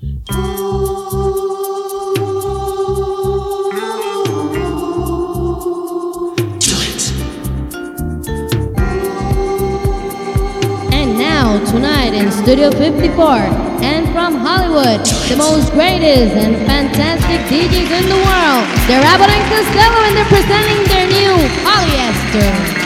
And now, tonight in Studio 54, and from Hollywood, the most greatest and fantastic DJs in the world, they're Abbott and Costello, and they're presenting their new Polyester.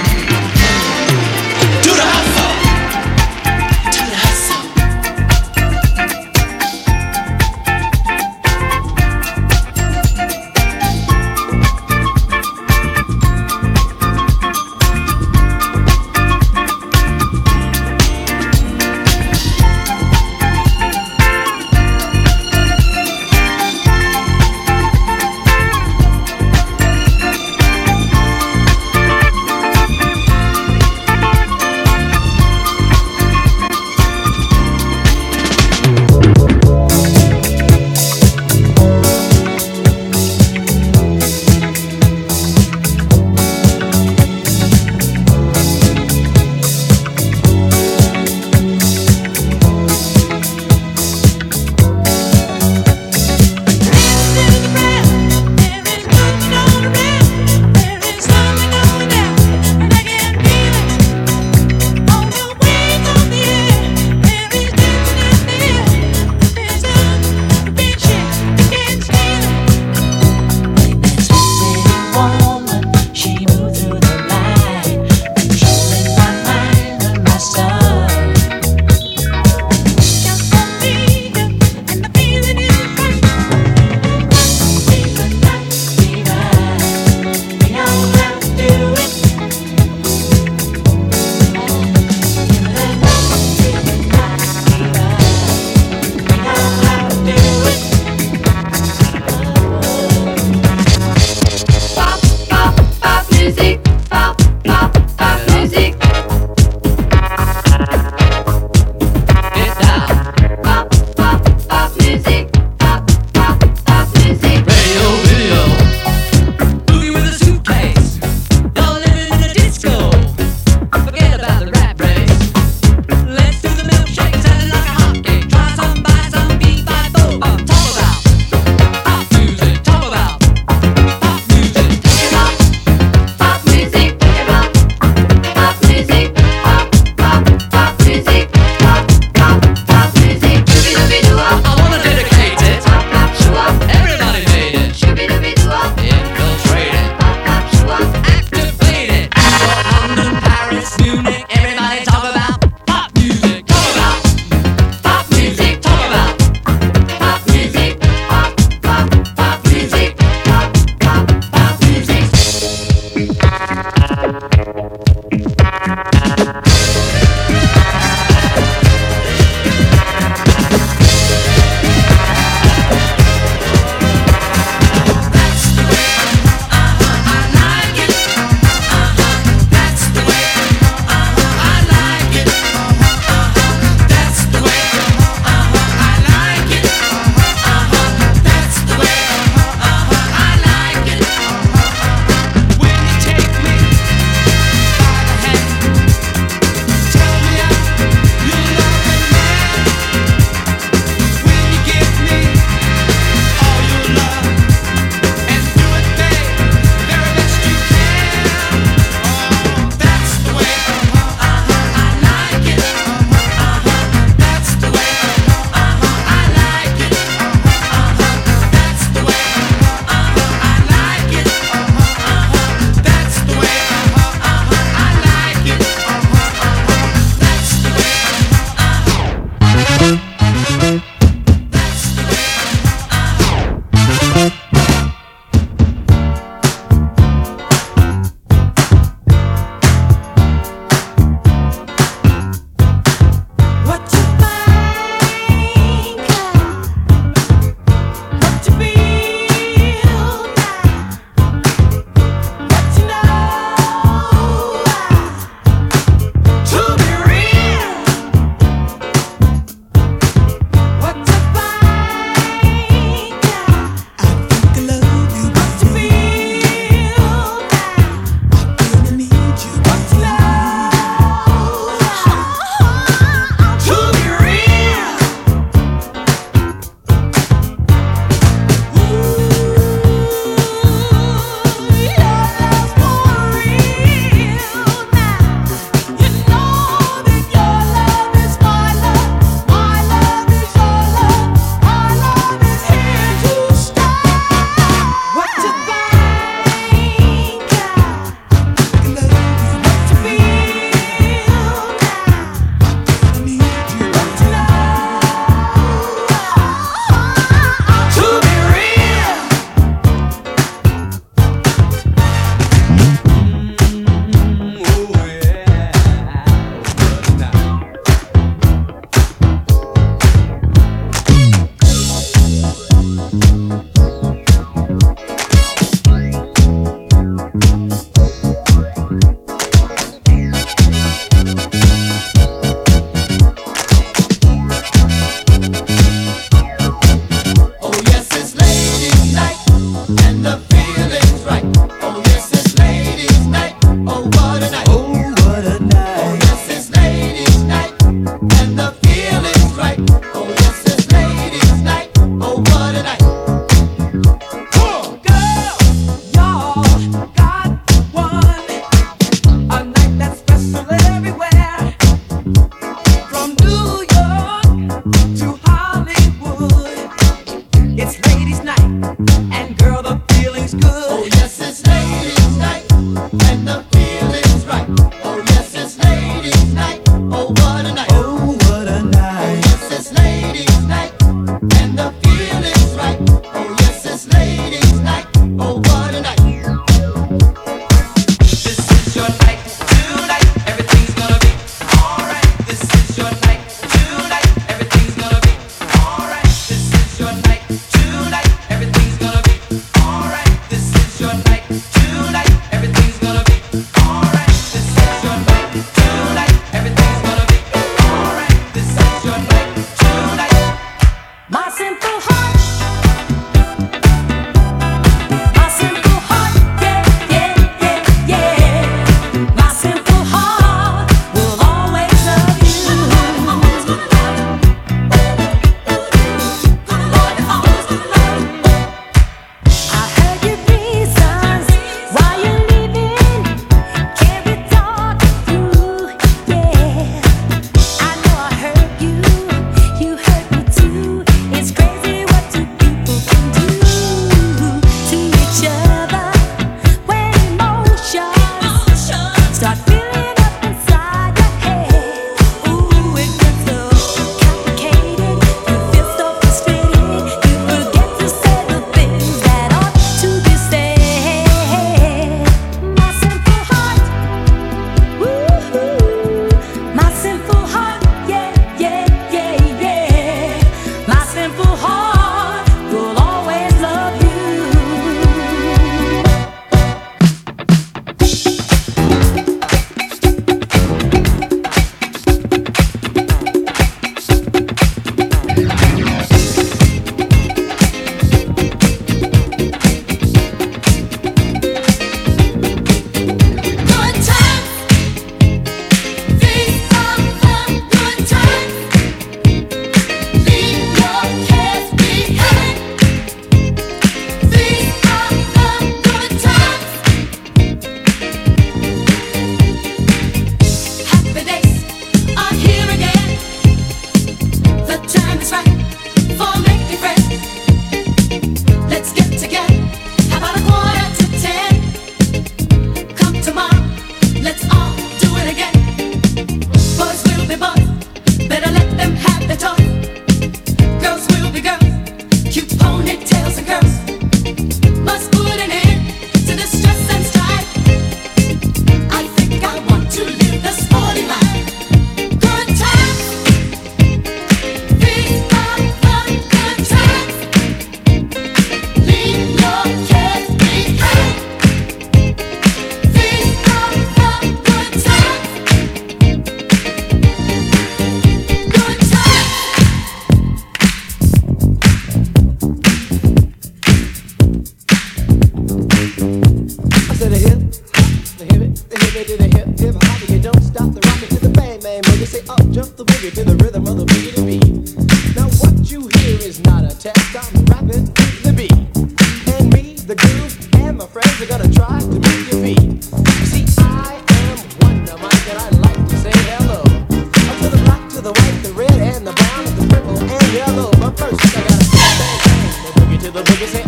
The boogie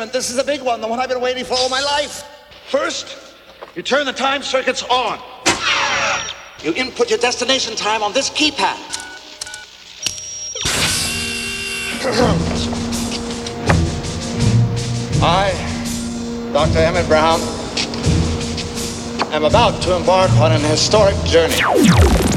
experiment. This is a big one, the one I've been waiting for all my life. First, you turn the time circuits on. You input your destination time on this keypad. I, Dr. Emmett Brown, am about to embark on an historic journey.